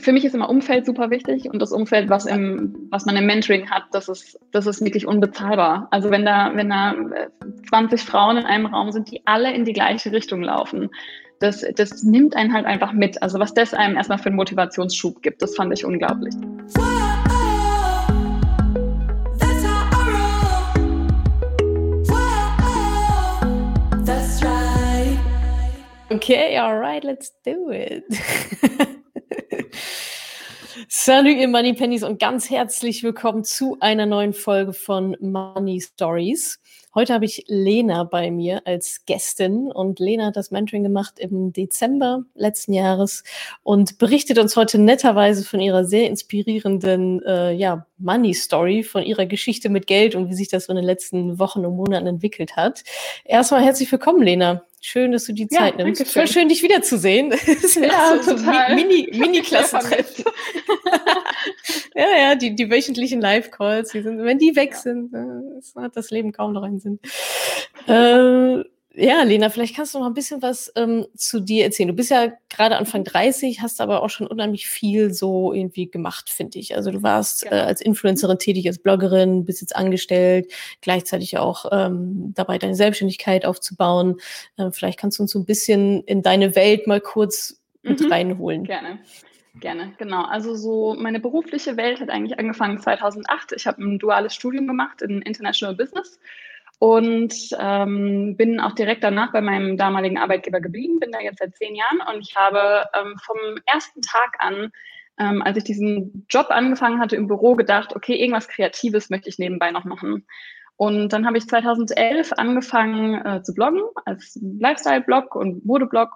für mich ist immer Umfeld super wichtig und das Umfeld, was im, was man im Mentoring hat, das ist, das ist wirklich unbezahlbar. Also wenn da, wenn da 20 Frauen in einem Raum sind, die alle in die gleiche Richtung laufen, das, das nimmt einen halt einfach mit. Also was das einem erstmal für einen Motivationsschub gibt, das fand ich unglaublich. Okay, alright, let's do it. Salut, ihr Money Pennies und ganz herzlich willkommen zu einer neuen Folge von Money Stories. Heute habe ich Lena bei mir als Gästin und Lena hat das Mentoring gemacht im Dezember letzten Jahres und berichtet uns heute netterweise von ihrer sehr inspirierenden äh, ja, Money Story, von ihrer Geschichte mit Geld und wie sich das so in den letzten Wochen und Monaten entwickelt hat. Erstmal herzlich willkommen, Lena. Schön, dass du die Zeit ja, nimmst. Voll schön, dich wiederzusehen. ja, so, total. So Mini, Mini-Klassentreffen. ja, ja, die, die wöchentlichen Live-Calls, die sind, wenn die weg sind, äh, hat das Leben kaum noch einen Sinn. Äh, ja, Lena, vielleicht kannst du noch ein bisschen was ähm, zu dir erzählen. Du bist ja gerade Anfang 30, hast aber auch schon unheimlich viel so irgendwie gemacht, finde ich. Also du warst ja. äh, als Influencerin tätig, als Bloggerin, bist jetzt angestellt, gleichzeitig auch ähm, dabei, deine Selbstständigkeit aufzubauen. Äh, vielleicht kannst du uns so ein bisschen in deine Welt mal kurz mit mhm. reinholen. Gerne. Gerne, genau. Also so meine berufliche Welt hat eigentlich angefangen 2008. Ich habe ein duales Studium gemacht in International Business und ähm, bin auch direkt danach bei meinem damaligen Arbeitgeber geblieben, bin da jetzt seit zehn Jahren und ich habe ähm, vom ersten Tag an, ähm, als ich diesen Job angefangen hatte im Büro, gedacht, okay, irgendwas Kreatives möchte ich nebenbei noch machen. Und dann habe ich 2011 angefangen äh, zu bloggen als Lifestyle-Blog und Mode-Blog.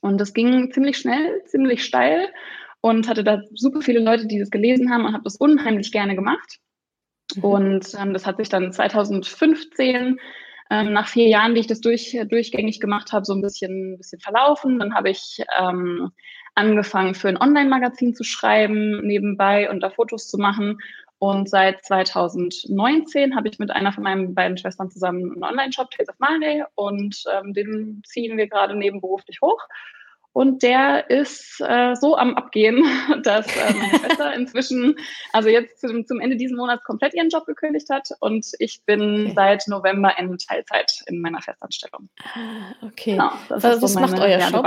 Und das ging ziemlich schnell, ziemlich steil und hatte da super viele Leute, die das gelesen haben und habe das unheimlich gerne gemacht. Mhm. Und ähm, das hat sich dann 2015 ähm, nach vier Jahren, die ich das durch, durchgängig gemacht habe, so ein bisschen, ein bisschen verlaufen. Dann habe ich ähm, angefangen, für ein Online-Magazin zu schreiben nebenbei und da Fotos zu machen. Und seit 2019 habe ich mit einer von meinen beiden Schwestern zusammen einen Online-Shop, Tales of Monday, und ähm, den ziehen wir gerade nebenberuflich hoch. Und der ist äh, so am Abgehen, dass äh, meine Schwester inzwischen, also jetzt zum, zum, Ende dieses Monats komplett ihren Job gekündigt hat und ich bin okay. seit November in Teilzeit in meiner Festanstellung. Ah, okay. Genau, was, was so macht euer Shop?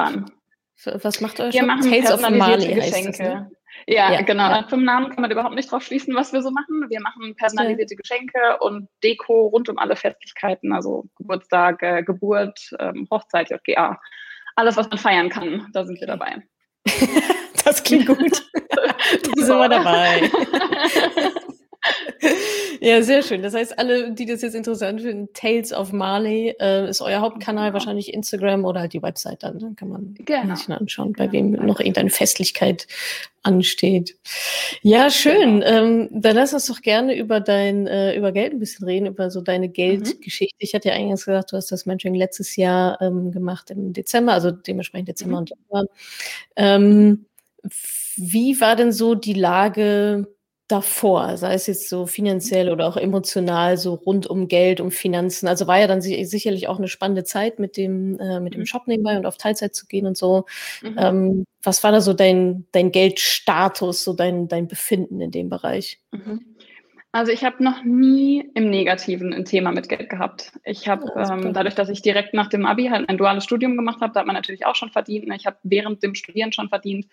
Was macht euer wir Shop? Machen Tales of Mali Geschenke. Ne? Ja, ja, genau. Ja. Vom Namen kann man überhaupt nicht drauf schließen, was wir so machen. Wir machen personalisierte Geschenke und Deko rund um alle Festlichkeiten, also Geburtstag, äh, Geburt, ähm, Hochzeit, JGA alles, was man feiern kann, da sind wir dabei. das klingt gut. da sind wir dabei. ja, sehr schön. Das heißt, alle, die das jetzt interessant finden, Tales of Marley äh, ist euer Hauptkanal, genau. wahrscheinlich Instagram oder halt die Website dann. Dann kann man genau. sich anschauen, bei genau. wem noch irgendeine Festlichkeit ansteht. Ja, schön. Genau. Ähm, dann lass uns doch gerne über dein, äh, über Geld ein bisschen reden, über so deine mhm. Geldgeschichte. Mhm. Ich hatte ja eingangs gesagt, du hast das Mentoring letztes Jahr ähm, gemacht im Dezember, also dementsprechend Dezember mhm. und Januar. Ähm, wie war denn so die Lage davor, sei es jetzt so finanziell oder auch emotional, so rund um Geld, um Finanzen. Also war ja dann sicherlich auch eine spannende Zeit mit dem, äh, mit dem mhm. Shop nebenbei und auf Teilzeit zu gehen und so. Mhm. Ähm, was war da so dein, dein Geldstatus, so dein, dein Befinden in dem Bereich? Mhm. Also ich habe noch nie im Negativen ein Thema mit Geld gehabt. Ich habe ja, ähm, dadurch, dass ich direkt nach dem Abi halt ein duales Studium gemacht habe, da hat man natürlich auch schon verdient. Ich habe während dem Studieren schon verdient.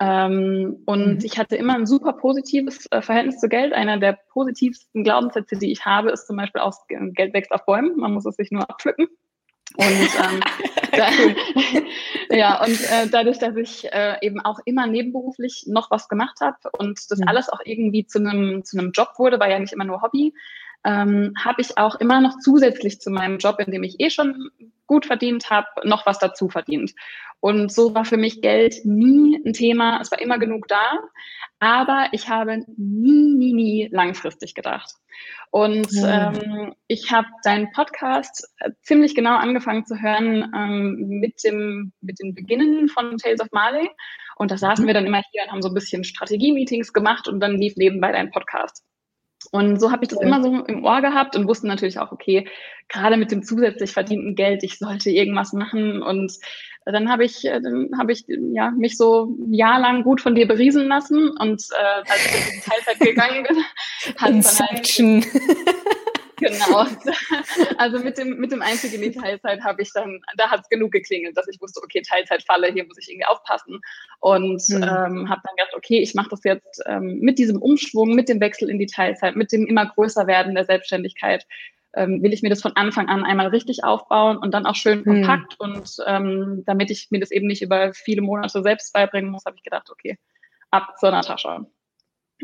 Ähm, und mhm. ich hatte immer ein super positives äh, Verhältnis zu Geld. Einer der positivsten Glaubenssätze, die ich habe, ist zum Beispiel aus Geld wächst auf Bäumen. Man muss es sich nur abpflücken. Und ähm, da, ja, und äh, dadurch, dass ich äh, eben auch immer nebenberuflich noch was gemacht habe und das mhm. alles auch irgendwie zu einem zu einem Job wurde, war ja nicht immer nur Hobby, ähm, habe ich auch immer noch zusätzlich zu meinem Job, in dem ich eh schon gut verdient habe, noch was dazu verdient. Und so war für mich Geld nie ein Thema. Es war immer genug da. Aber ich habe nie, nie, nie langfristig gedacht. Und ähm, ich habe deinen Podcast äh, ziemlich genau angefangen zu hören ähm, mit, dem, mit den Beginnen von Tales of Marley. Und da saßen wir dann immer hier und haben so ein bisschen Strategie-Meetings gemacht und dann lief nebenbei dein Podcast. Und so habe ich das ja. immer so im Ohr gehabt und wusste natürlich auch, okay, gerade mit dem zusätzlich verdienten Geld, ich sollte irgendwas machen. Und dann habe ich, äh, dann habe ich ja mich so ein Jahr lang gut von dir beriesen lassen. Und äh, als ich in die Teilzeit gegangen bin, hat Inception. Dann halt, Genau. Also mit dem, mit dem Einstieg in die Teilzeit habe ich dann, da hat es genug geklingelt, dass ich wusste, okay, Teilzeitfalle, hier muss ich irgendwie aufpassen. Und mhm. ähm, habe dann gedacht, okay, ich mache das jetzt ähm, mit diesem Umschwung, mit dem Wechsel in die Teilzeit, mit dem immer größer werden der Selbstständigkeit. Ähm, will ich mir das von Anfang an einmal richtig aufbauen und dann auch schön mhm. kompakt. Mhm. Und ähm, damit ich mir das eben nicht über viele Monate selbst beibringen muss, habe ich gedacht, okay, ab zur Natascha.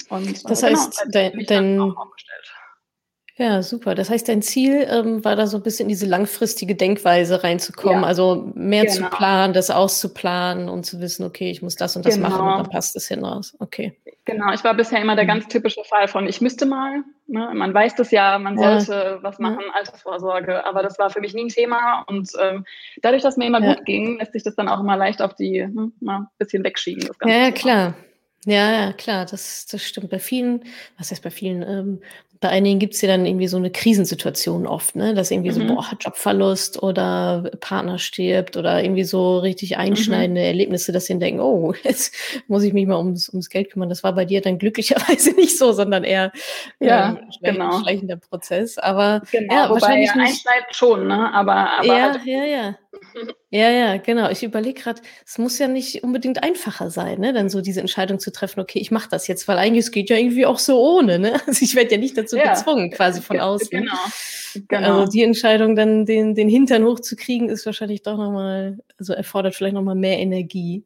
Und das äh, heißt, genau, dein, dein, ja, super. Das heißt, dein Ziel ähm, war da so ein bisschen in diese langfristige Denkweise reinzukommen, ja. also mehr genau. zu planen, das auszuplanen und zu wissen, okay, ich muss das und das genau. machen und dann passt es hinaus. Okay. Genau, ich war bisher immer der mhm. ganz typische Fall von, ich müsste mal. Ne? Man weiß das ja, man ja. sollte was machen, ja. Altersvorsorge, aber das war für mich nie ein Thema und ähm, dadurch, dass mir immer gut ging, lässt sich das dann auch immer leicht auf die, hm, mal ein bisschen wegschieben. Das Ganze ja, klar. Ja, ja, klar, das, das stimmt. Bei vielen, was heißt bei vielen, ähm, bei einigen gibt es ja dann irgendwie so eine Krisensituation oft, ne? Dass irgendwie so, mhm. boah, Jobverlust oder Partner stirbt oder irgendwie so richtig mhm. einschneidende. Erlebnisse, dass sie denken, oh, jetzt muss ich mich mal ums, ums Geld kümmern. Das war bei dir dann glücklicherweise nicht so, sondern eher ja, ähm, genau. schleichender Prozess. Aber genau, ja, wobei wahrscheinlich ja, einschneidend schon, ne? Aber, aber ja, halt ja, ja. Ja, ja, genau. Ich überlege gerade, es muss ja nicht unbedingt einfacher sein, ne? dann so diese Entscheidung zu treffen, okay, ich mache das jetzt, weil eigentlich es geht ja irgendwie auch so ohne. Ne? Also ich werde ja nicht dazu ja, gezwungen, quasi von außen. Genau. genau. Also die Entscheidung, dann den, den Hintern hochzukriegen, ist wahrscheinlich doch nochmal, also erfordert vielleicht nochmal mehr Energie,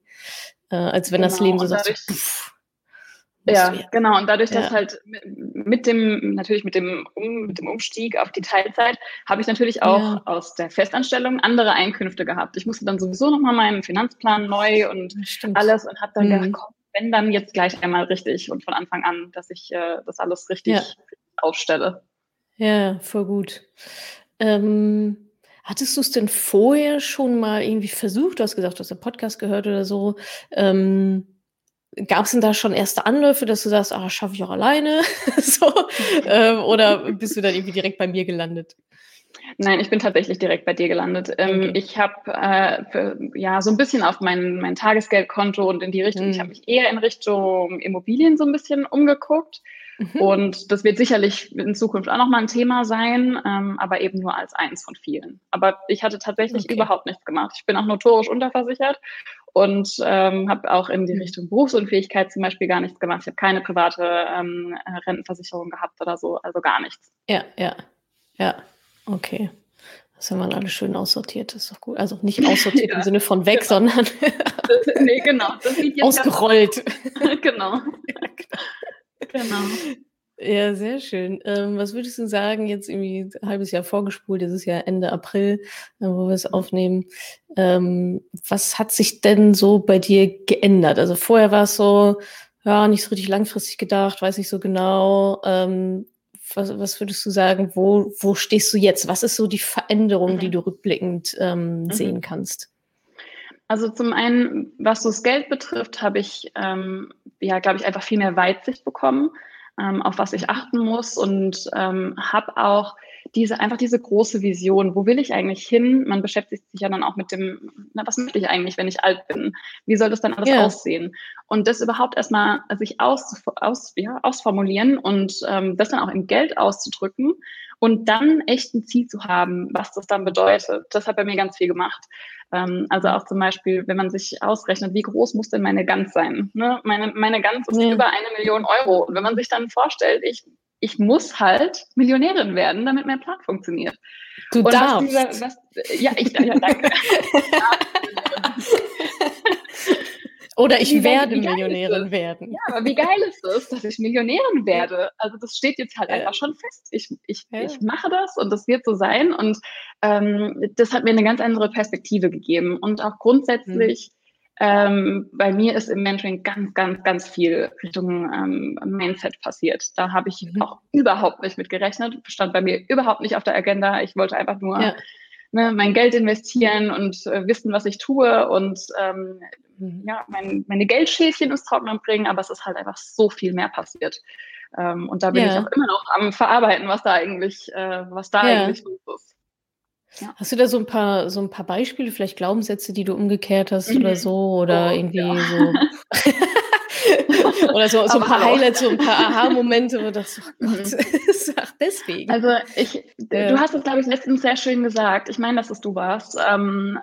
äh, als wenn genau. das Leben so sagt, pff, ja, genau. Und dadurch, dass ja. halt mit dem, natürlich mit dem, um, mit dem Umstieg auf die Teilzeit, habe ich natürlich auch ja. aus der Festanstellung andere Einkünfte gehabt. Ich musste dann sowieso nochmal meinen Finanzplan neu und Stimmt. alles und habe dann mhm. gedacht, komm, wenn dann jetzt gleich einmal richtig und von Anfang an, dass ich äh, das alles richtig ja. aufstelle. Ja, voll gut. Ähm, hattest du es denn vorher schon mal irgendwie versucht? Du hast gesagt, du hast einen Podcast gehört oder so. Ähm, Gab es denn da schon erste Anläufe, dass du sagst, ah, schaffe ich auch alleine? so, ähm, oder bist du dann irgendwie direkt bei mir gelandet? Nein, ich bin tatsächlich direkt bei dir gelandet. Ähm, okay. Ich habe äh, ja so ein bisschen auf mein, mein Tagesgeldkonto und in die Richtung, mhm. ich habe mich eher in Richtung Immobilien so ein bisschen umgeguckt. Mhm. Und das wird sicherlich in Zukunft auch nochmal ein Thema sein, ähm, aber eben nur als eins von vielen. Aber ich hatte tatsächlich okay. überhaupt nichts gemacht. Ich bin auch notorisch unterversichert und ähm, habe auch in die mhm. Richtung Berufsunfähigkeit zum Beispiel gar nichts gemacht. Ich habe keine private ähm, Rentenversicherung gehabt oder so, also gar nichts. Ja, ja, ja, okay. Das haben wir alle schön aussortiert, das ist doch gut. Also nicht aussortiert ja, im Sinne von weg, genau. sondern nee, genau. ausgerollt. genau. Ja, genau. genau. Ja, sehr schön. Ähm, was würdest du sagen, jetzt irgendwie ein halbes Jahr vorgespult, es ist ja Ende April, äh, wo wir es aufnehmen. Ähm, was hat sich denn so bei dir geändert? Also vorher war es so, ja, nicht so richtig langfristig gedacht, weiß nicht so genau. Ähm, was, was würdest du sagen, wo, wo stehst du jetzt? Was ist so die Veränderung, mhm. die du rückblickend ähm, mhm. sehen kannst? Also zum einen, was so das Geld betrifft, habe ich, ähm, ja, glaube ich, einfach viel mehr Weitsicht bekommen ähm, auf was ich achten muss und ähm, habe auch diese einfach diese große Vision. Wo will ich eigentlich hin? Man beschäftigt sich ja dann auch mit dem, na, was möchte ich eigentlich, wenn ich alt bin? Wie soll das dann alles yeah. aussehen? Und das überhaupt erstmal sich aus, aus, ja, ausformulieren und ähm, das dann auch in Geld auszudrücken und dann echt ein Ziel zu haben, was das dann bedeutet. Das hat bei mir ganz viel gemacht. Ähm, also auch zum Beispiel, wenn man sich ausrechnet, wie groß muss denn meine Gans sein? Ne? Meine, meine Gans ist ja. über eine Million Euro. Und wenn man sich dann vorstellt, ich, ich muss halt Millionärin werden, damit mein Plan funktioniert. Du Und darfst. Dieser, was, ja, ich, ja, danke. Oder ich wie werde Millionärin werden. Ja, aber wie geil ist es, dass ich Millionärin werde? Also das steht jetzt halt ja. einfach schon fest. Ich, ich, ja. ich mache das und das wird so sein. Und ähm, das hat mir eine ganz andere Perspektive gegeben. Und auch grundsätzlich, mhm. ähm, bei mir ist im Mentoring ganz, ganz, ganz viel Richtung ähm, Mindset passiert. Da habe ich mhm. auch überhaupt nicht mit gerechnet. Stand bei mir überhaupt nicht auf der Agenda. Ich wollte einfach nur ja ne, mein Geld investieren und äh, wissen, was ich tue und ähm, mhm. ja, mein, meine Geldschäfchen ins Trocknen bringen, aber es ist halt einfach so viel mehr passiert. Ähm, und da bin ja. ich auch immer noch am Verarbeiten, was da eigentlich, äh, was da ja. eigentlich los ist. Ja. Hast du da so ein paar, so ein paar Beispiele, vielleicht Glaubenssätze, die du umgekehrt hast mhm. oder so? Oder oh, irgendwie so. oder so, so ein paar Highlights, so ein paar Aha-Momente, wo das, oh Gott, mhm. ach, deswegen. Also ich, ja. du hast es, glaube ich, letztens sehr schön gesagt. Ich meine, dass es du warst. Ähm,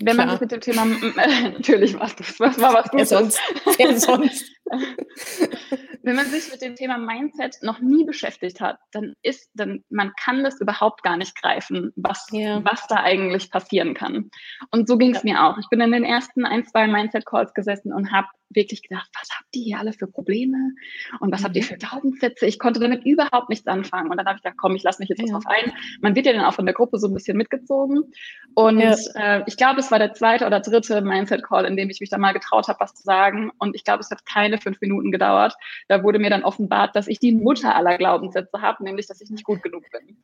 wenn man sich mit dem Thema, natürlich war das, was war was Gutes. sonst? Wer sonst? Wenn man sich mit dem Thema Mindset noch nie beschäftigt hat, dann ist, dann, man kann das überhaupt gar nicht greifen, was, ja. was da eigentlich passieren kann. Und so ging es ja. mir auch. Ich bin in den ersten ein, zwei Mindset-Calls gesessen und habe wirklich gedacht, was habt ihr hier alle für Probleme und was mhm. habt ihr mhm. für Glaubenssätze? Ich konnte damit überhaupt nichts anfangen. Und dann habe ich gedacht, komm, ich lasse mich jetzt ja. drauf ein. Man wird ja dann auch von der Gruppe so ein bisschen mitgezogen. Und ja. äh, ich glaube, es war der zweite oder dritte Mindset-Call, in dem ich mich da mal getraut habe, was zu sagen. Und ich glaube, es hat keine fünf Minuten gedauert. Da wurde mir dann offenbart, dass ich die Mutter aller Glaubenssätze habe, nämlich, dass ich nicht gut genug bin.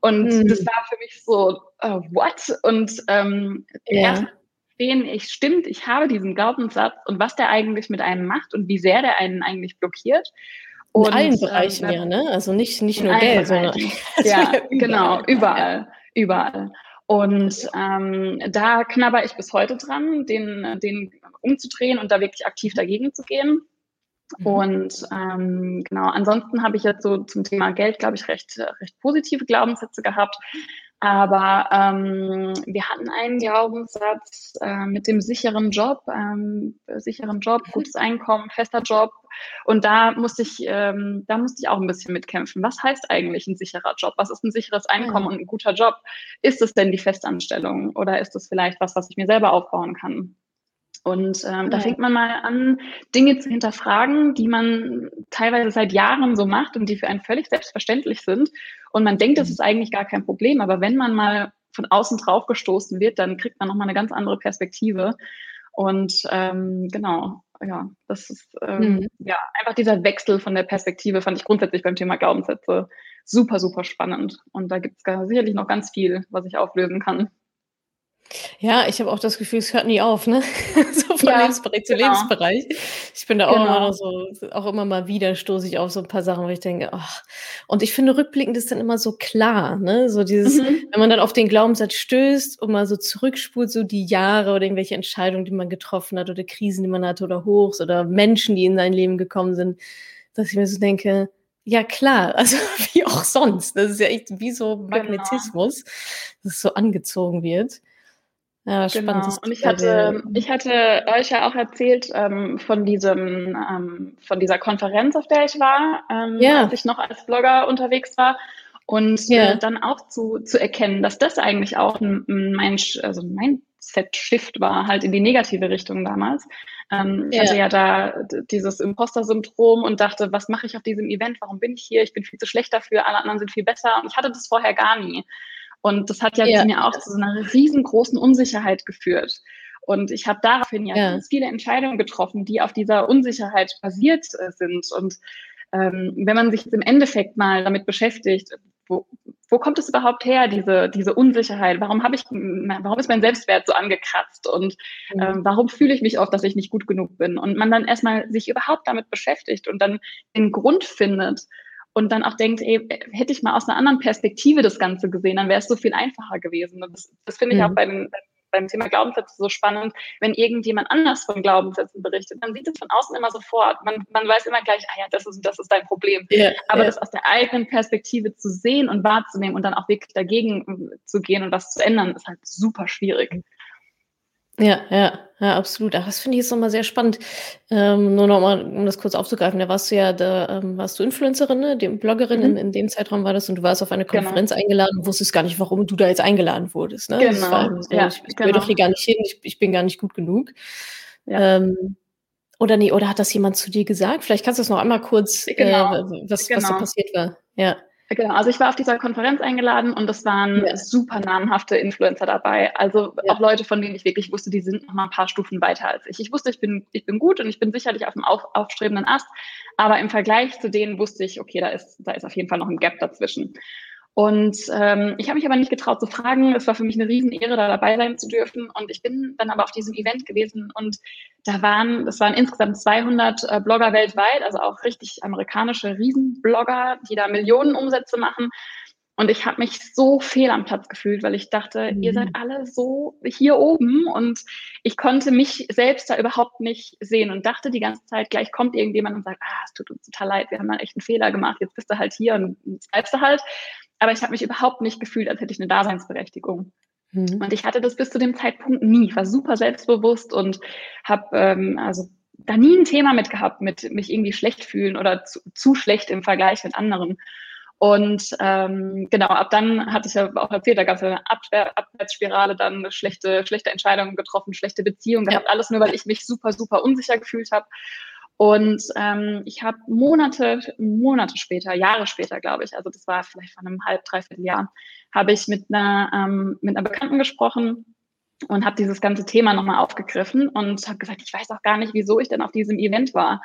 Und mhm. das war für mich so, uh, what? Und ähm, ja. erst verstehen, ich stimmt, ich habe diesen Glaubenssatz und was der eigentlich mit einem macht und wie sehr der einen eigentlich blockiert. Und, in allen Bereichen ähm, ja, ne? Also nicht, nicht nur Geld, sondern ja, genau, überall, überall. Und ähm, da knabber ich bis heute dran, den, den umzudrehen und da wirklich aktiv dagegen zu gehen. Mhm. Und ähm, genau, ansonsten habe ich jetzt so zum Thema Geld, glaube ich, recht, recht positive Glaubenssätze gehabt. Aber ähm, wir hatten einen Glaubenssatz äh, mit dem sicheren Job, ähm, sicheren Job, mhm. gutes Einkommen, fester Job. Und da musste ich, ähm, da musste ich auch ein bisschen mitkämpfen. Was heißt eigentlich ein sicherer Job? Was ist ein sicheres Einkommen ja. und ein guter Job? Ist es denn die Festanstellung oder ist es vielleicht was, was ich mir selber aufbauen kann? Und ähm, ja. da fängt man mal an, Dinge zu hinterfragen, die man teilweise seit Jahren so macht und die für einen völlig selbstverständlich sind. Und man denkt, das mhm. ist eigentlich gar kein Problem. Aber wenn man mal von außen drauf gestoßen wird, dann kriegt man nochmal eine ganz andere Perspektive. Und ähm, genau, ja, das ist ähm, mhm. ja einfach dieser Wechsel von der Perspektive fand ich grundsätzlich beim Thema Glaubenssätze super, super spannend. Und da gibt es sicherlich noch ganz viel, was ich auflösen kann. Ja, ich habe auch das Gefühl, es hört nie auf, ne? so von ja, Lebensbereich zu genau. Lebensbereich. Ich bin da auch genau. immer noch so, auch immer mal wieder stoße ich auf so ein paar Sachen, wo ich denke, ach. Und ich finde, rückblickend ist dann immer so klar, ne? So dieses, mhm. wenn man dann auf den Glaubenssatz stößt und mal so zurückspult, so die Jahre oder irgendwelche Entscheidungen, die man getroffen hat oder Krisen, die man hatte oder Hochs oder Menschen, die in sein Leben gekommen sind, dass ich mir so denke, ja, klar, also wie auch sonst. Das ist ja echt wie so genau. Magnetismus, genau. dass es so angezogen wird. Ja, genau. Und ich hatte, ich hatte euch ja auch erzählt ähm, von diesem, ähm, von dieser Konferenz, auf der ich war, ähm, ja. als ich noch als Blogger unterwegs war. Und ja. äh, dann auch zu, zu erkennen, dass das eigentlich auch ein, ein Mensch, also ein Mindset-Shift war, halt in die negative Richtung damals. Ähm, ich ja. hatte ja da dieses Imposter-Syndrom und dachte, was mache ich auf diesem Event? Warum bin ich hier? Ich bin viel zu schlecht dafür, alle anderen sind viel besser. Und ich hatte das vorher gar nie. Und das hat ja, ja. mir auch zu so einer riesengroßen Unsicherheit geführt. Und ich habe daraufhin ja, ja, ganz viele Entscheidungen getroffen, die auf dieser Unsicherheit basiert äh, sind. Und ähm, wenn man sich im Endeffekt mal damit beschäftigt, wo, wo kommt es überhaupt her, diese, diese Unsicherheit? Warum habe ich, warum ist mein Selbstwert so angekratzt? Und ähm, warum fühle ich mich oft, dass ich nicht gut genug bin? Und man dann erstmal sich überhaupt damit beschäftigt und dann den Grund findet, und dann auch denkt, ey, hätte ich mal aus einer anderen Perspektive das Ganze gesehen, dann wäre es so viel einfacher gewesen. Und das, das finde ich mhm. auch beim, beim Thema Glaubenssätze so spannend, wenn irgendjemand anders von Glaubenssätzen berichtet, dann sieht es von außen immer sofort. Man, man weiß immer gleich, ah ja, das ist, das ist dein Problem. Yeah, Aber yeah. das aus der eigenen Perspektive zu sehen und wahrzunehmen und dann auch wirklich dagegen zu gehen und was zu ändern, ist halt super schwierig. Ja, ja, ja, absolut. Ach, das finde ich jetzt nochmal sehr spannend. Ähm, nur nochmal, um das kurz aufzugreifen, da warst du ja, da ähm, warst du Influencerin, ne? Die Bloggerin, mhm. in, in dem Zeitraum war das und du warst auf eine genau. Konferenz genau. eingeladen und wusstest gar nicht, warum du da jetzt eingeladen wurdest. Ne? Genau. War, so, ja, ich, ich genau. will doch hier gar nicht hin, ich, ich bin gar nicht gut genug. Ja. Ähm, oder nee, oder hat das jemand zu dir gesagt? Vielleicht kannst du das noch einmal kurz, genau. äh, was, genau. was da passiert war. Ja. Genau, also ich war auf dieser Konferenz eingeladen und es waren ja. super namhafte Influencer dabei. Also ja. auch Leute, von denen ich wirklich wusste, die sind noch mal ein paar Stufen weiter als ich. Ich wusste, ich bin, ich bin gut und ich bin sicherlich auf dem auf, aufstrebenden Ast, aber im Vergleich zu denen wusste ich, okay, da ist, da ist auf jeden Fall noch ein Gap dazwischen. Und ähm, ich habe mich aber nicht getraut zu fragen. Es war für mich eine Riesenehre, da dabei sein zu dürfen. Und ich bin dann aber auf diesem Event gewesen und da waren, das waren insgesamt 200 äh, Blogger weltweit, also auch richtig amerikanische Riesenblogger, die da Millionen Umsätze machen. Und ich habe mich so fehl am Platz gefühlt, weil ich dachte, mhm. ihr seid alle so hier oben und ich konnte mich selbst da überhaupt nicht sehen und dachte die ganze Zeit, gleich kommt irgendjemand und sagt, ah, es tut uns total leid, wir haben da echt einen Fehler gemacht, jetzt bist du halt hier und jetzt bleibst du halt. Aber ich habe mich überhaupt nicht gefühlt, als hätte ich eine Daseinsberechtigung. Mhm. Und ich hatte das bis zu dem Zeitpunkt nie. Ich war super selbstbewusst und habe ähm, also da nie ein Thema mit gehabt, mit mich irgendwie schlecht fühlen oder zu, zu schlecht im Vergleich mit anderen. Und ähm, genau, ab dann hatte ich ja auch erzählt, da gab es eine Abwehr, Abwärtsspirale, dann schlechte, schlechte Entscheidungen getroffen, schlechte Beziehungen gehabt, ja. alles nur, weil ich mich super, super unsicher gefühlt habe. Und ähm, ich habe Monate, Monate später, Jahre später, glaube ich, also das war vielleicht von einem halb, dreiviertel Jahr, habe ich mit einer, ähm, mit einer Bekannten gesprochen und habe dieses ganze Thema nochmal aufgegriffen und habe gesagt, ich weiß auch gar nicht, wieso ich denn auf diesem Event war.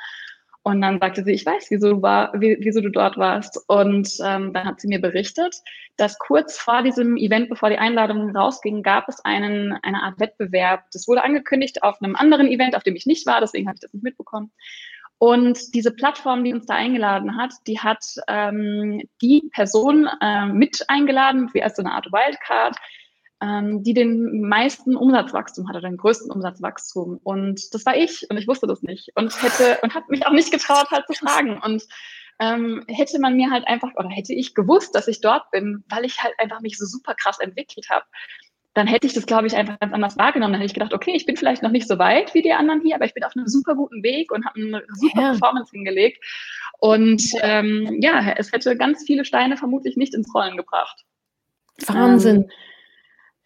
Und dann sagte sie, ich weiß, wieso du, war, wieso du dort warst. Und ähm, dann hat sie mir berichtet, dass kurz vor diesem Event, bevor die Einladung rausging, gab es einen, eine Art Wettbewerb. Das wurde angekündigt auf einem anderen Event, auf dem ich nicht war, deswegen habe ich das nicht mitbekommen. Und diese Plattform, die uns da eingeladen hat, die hat ähm, die Person äh, mit eingeladen, wie als so eine Art Wildcard, ähm, die den meisten Umsatzwachstum hatte, den größten Umsatzwachstum. Und das war ich und ich wusste das nicht und hätte und habe mich auch nicht getraut, halt zu fragen. Und ähm, hätte man mir halt einfach oder hätte ich gewusst, dass ich dort bin, weil ich halt einfach mich so super krass entwickelt habe, dann hätte ich das, glaube ich, einfach ganz anders wahrgenommen. Dann hätte ich gedacht, okay, ich bin vielleicht noch nicht so weit wie die anderen hier, aber ich bin auf einem super guten Weg und habe eine super ja. Performance hingelegt. Und ähm, ja, es hätte ganz viele Steine vermutlich nicht ins Rollen gebracht. Wahnsinn. Ähm,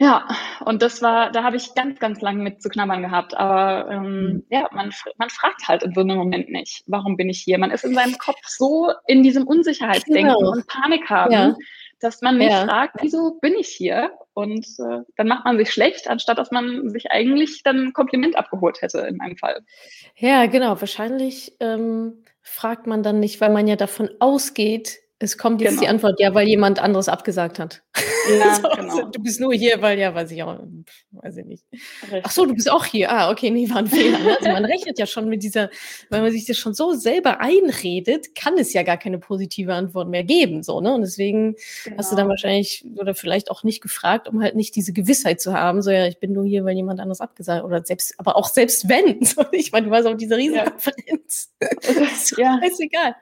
ja, und das war, da habe ich ganz, ganz lange mit zu knabbern gehabt. Aber ähm, mhm. ja, man, man fragt halt in so einem Moment nicht, warum bin ich hier? Man ist in seinem Kopf so in diesem Unsicherheitsdenken genau. und Panik haben, ja. dass man nicht ja. fragt, wieso bin ich hier? Und äh, dann macht man sich schlecht, anstatt dass man sich eigentlich dann ein Kompliment abgeholt hätte in meinem Fall. Ja, genau. Wahrscheinlich ähm, fragt man dann nicht, weil man ja davon ausgeht, es kommt jetzt genau. die Antwort, ja, weil jemand anderes abgesagt hat. Ja, so, genau. Du bist nur hier, weil ja, weiß ich auch, weiß ich nicht. Richtig. Ach so, du bist auch hier. Ah, okay, nee, war ein Fehler. Ne? Also man rechnet ja schon mit dieser, wenn man sich das schon so selber einredet, kann es ja gar keine positive Antwort mehr geben, so, ne? Und deswegen genau. hast du dann genau. wahrscheinlich oder vielleicht auch nicht gefragt, um halt nicht diese Gewissheit zu haben, so ja, ich bin nur hier, weil jemand anderes abgesagt oder selbst, aber auch selbst wenn, so, ich meine, du warst auf dieser Riesenkonferenz. Ja. ist egal.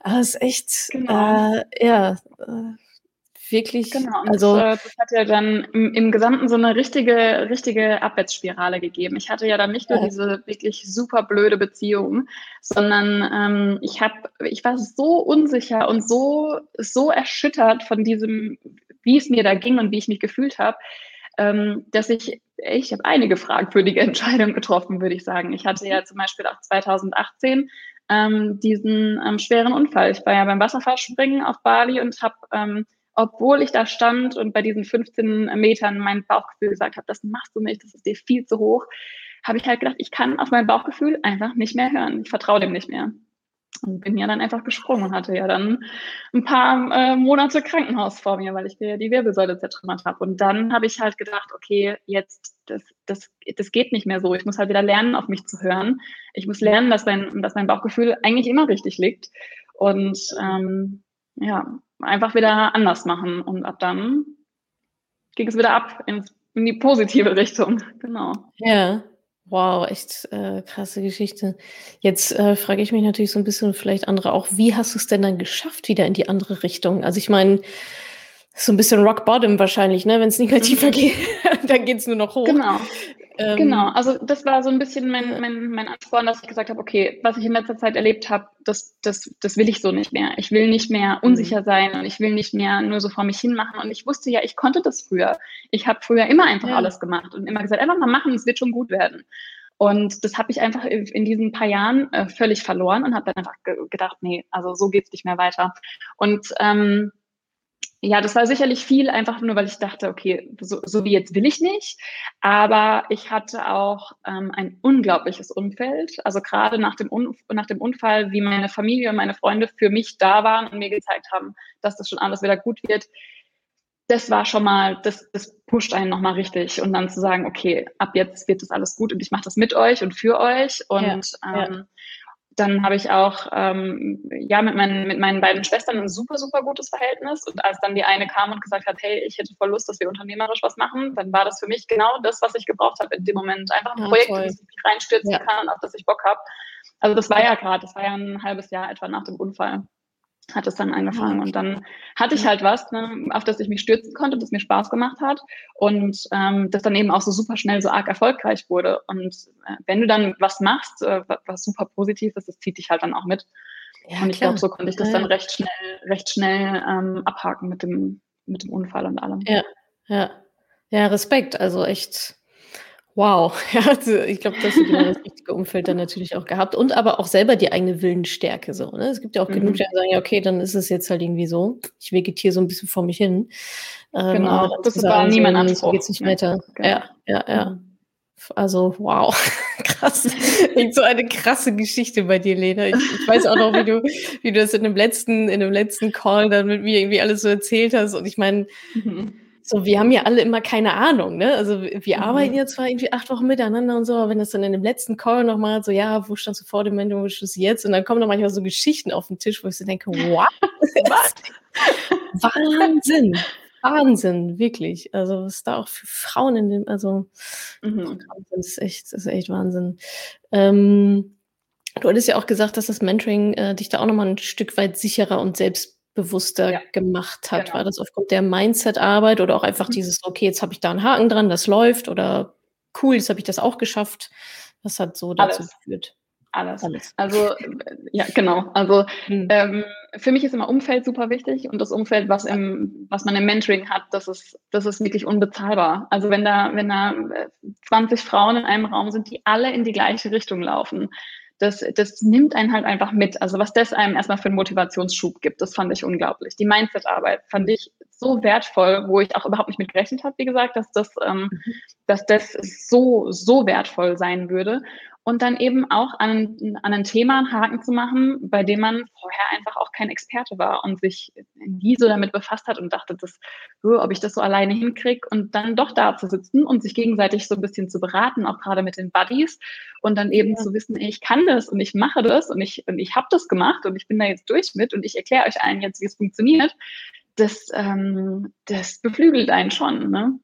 Aber es ist echt, genau. äh, ja, äh, wirklich. Genau, und also, das, das hat ja dann im, im, Gesamten so eine richtige, richtige Abwärtsspirale gegeben. Ich hatte ja dann nicht nur ja. diese wirklich super blöde Beziehung, sondern ähm, ich habe, ich war so unsicher und so, so erschüttert von diesem, wie es mir da ging und wie ich mich gefühlt habe, ähm, dass ich, ich habe einige fragwürdige Entscheidungen getroffen, würde ich sagen. Ich hatte ja zum Beispiel auch 2018 ähm, diesen ähm, schweren Unfall. Ich war ja beim Wasserfallspringen auf Bali und habe ähm, obwohl ich da stand und bei diesen 15 Metern mein Bauchgefühl gesagt habe, das machst du nicht, das ist dir viel zu hoch, habe ich halt gedacht, ich kann auf mein Bauchgefühl einfach nicht mehr hören. Ich vertraue dem nicht mehr. Und bin ja dann einfach gesprungen und hatte ja dann ein paar äh, Monate Krankenhaus vor mir, weil ich mir die Wirbelsäule zertrümmert habe. Und dann habe ich halt gedacht, okay, jetzt, das, das, das geht nicht mehr so. Ich muss halt wieder lernen, auf mich zu hören. Ich muss lernen, dass mein, dass mein Bauchgefühl eigentlich immer richtig liegt. Und ähm, ja, einfach wieder anders machen. Und ab dann ging es wieder ab ins, in die positive Richtung. Genau. Ja. Wow, echt äh, krasse Geschichte. Jetzt äh, frage ich mich natürlich so ein bisschen, vielleicht andere auch, wie hast du es denn dann geschafft, wieder in die andere Richtung? Also ich meine, so ein bisschen Rock Bottom wahrscheinlich, ne? Wenn es negativer geht, dann geht es nur noch hoch. Genau. Ähm, genau, also das war so ein bisschen mein, mein, mein Ansporn, dass ich gesagt habe, okay, was ich in letzter Zeit erlebt habe, das, das, das will ich so nicht mehr. Ich will nicht mehr mhm. unsicher sein und ich will nicht mehr nur so vor mich hin machen. Und ich wusste ja, ich konnte das früher. Ich habe früher immer einfach ja. alles gemacht und immer gesagt, einfach mal machen, es wird schon gut werden. Und das habe ich einfach in diesen paar Jahren äh, völlig verloren und habe dann einfach ge gedacht, nee, also so geht's nicht mehr weiter. Und ähm, ja, das war sicherlich viel, einfach nur, weil ich dachte, okay, so, so wie jetzt will ich nicht. Aber ich hatte auch ähm, ein unglaubliches Umfeld. Also gerade nach dem, nach dem Unfall, wie meine Familie und meine Freunde für mich da waren und mir gezeigt haben, dass das schon alles wieder gut wird. das war schon mal, das, das pusht einen nochmal richtig und dann zu sagen, okay, ab jetzt wird das alles gut und ich mache das mit euch und für euch und ja, ähm, dann habe ich auch ähm, ja mit meinen, mit meinen beiden Schwestern ein super, super gutes Verhältnis. Und als dann die eine kam und gesagt hat, hey, ich hätte voll Lust, dass wir unternehmerisch was machen, dann war das für mich genau das, was ich gebraucht habe in dem Moment. Einfach ein ja, Projekt, in das ich mich reinstürzen ja. kann auf das ich Bock habe. Also das war ja gerade, das war ja ein halbes Jahr etwa nach dem Unfall hat es dann angefangen. Und dann hatte ich halt was, ne, auf das ich mich stürzen konnte, das mir Spaß gemacht hat und ähm, das dann eben auch so super schnell so arg erfolgreich wurde. Und äh, wenn du dann was machst, äh, was super positiv ist, das zieht dich halt dann auch mit. Ja, und ich glaube, so konnte ich das dann recht schnell, recht schnell ähm, abhaken mit dem, mit dem Unfall und allem. Ja, ja. Ja, Respekt. Also echt Wow, ja, also ich glaube, das ist genau das richtige Umfeld dann natürlich auch gehabt und aber auch selber die eigene Willensstärke so. Ne? Es gibt ja auch mhm. genug, die sagen, ja, okay, dann ist es jetzt halt irgendwie so. Ich vegetiere so ein bisschen vor mich hin. Ähm, genau, das war niemand Anspruch. So geht's nicht ja. weiter. Genau. Ja, ja, ja. Mhm. Also, wow, krass. so eine krasse Geschichte bei dir, Lena. Ich, ich, weiß auch noch, wie du, wie du das in dem letzten, in dem letzten Call dann mit mir irgendwie alles so erzählt hast. Und ich meine, mhm so, wir haben ja alle immer keine Ahnung, ne? Also wir mhm. arbeiten ja zwar irgendwie acht Wochen miteinander und so, aber wenn das dann in dem letzten Call nochmal so, ja, wo standst du vor dem Moment, wo stehst du jetzt? Und dann kommen dann manchmal so Geschichten auf den Tisch, wo ich so denke, what? Wahnsinn. Wahnsinn, wirklich. Also was da auch für Frauen in dem, also mhm. das ist echt, das ist echt Wahnsinn. Ähm, du hattest ja auch gesagt, dass das Mentoring äh, dich da auch nochmal ein Stück weit sicherer und selbst bewusster ja. gemacht hat? Genau. War das aufgrund der Mindset-Arbeit oder auch einfach mhm. dieses, okay, jetzt habe ich da einen Haken dran, das läuft oder cool, jetzt habe ich das auch geschafft? Was hat so dazu Alles. geführt? Alles. Alles. Also ja, genau. Also mhm. ähm, für mich ist immer Umfeld super wichtig und das Umfeld, was im, was man im Mentoring hat, das ist, das ist wirklich unbezahlbar. Also wenn da, wenn da 20 äh, Frauen in einem Raum sind, die alle in die gleiche Richtung laufen, das, das nimmt einen halt einfach mit. Also was das einem erstmal für einen Motivationsschub gibt, das fand ich unglaublich. Die Mindset-Arbeit fand ich so wertvoll, wo ich auch überhaupt nicht mit gerechnet habe, wie gesagt, dass das, ähm, mhm. dass das so, so wertvoll sein würde und dann eben auch an, an ein Thema einen Haken zu machen, bei dem man vorher einfach auch kein Experte war und sich nie so damit befasst hat und dachte, das, ob ich das so alleine hinkriege und dann doch da zu sitzen und sich gegenseitig so ein bisschen zu beraten, auch gerade mit den Buddies und dann eben ja. zu wissen, ich kann das und ich mache das und ich, und ich habe das gemacht und ich bin da jetzt durch mit und ich erkläre euch allen jetzt, wie es funktioniert, das, ähm, das beflügelt einen schon. Ne?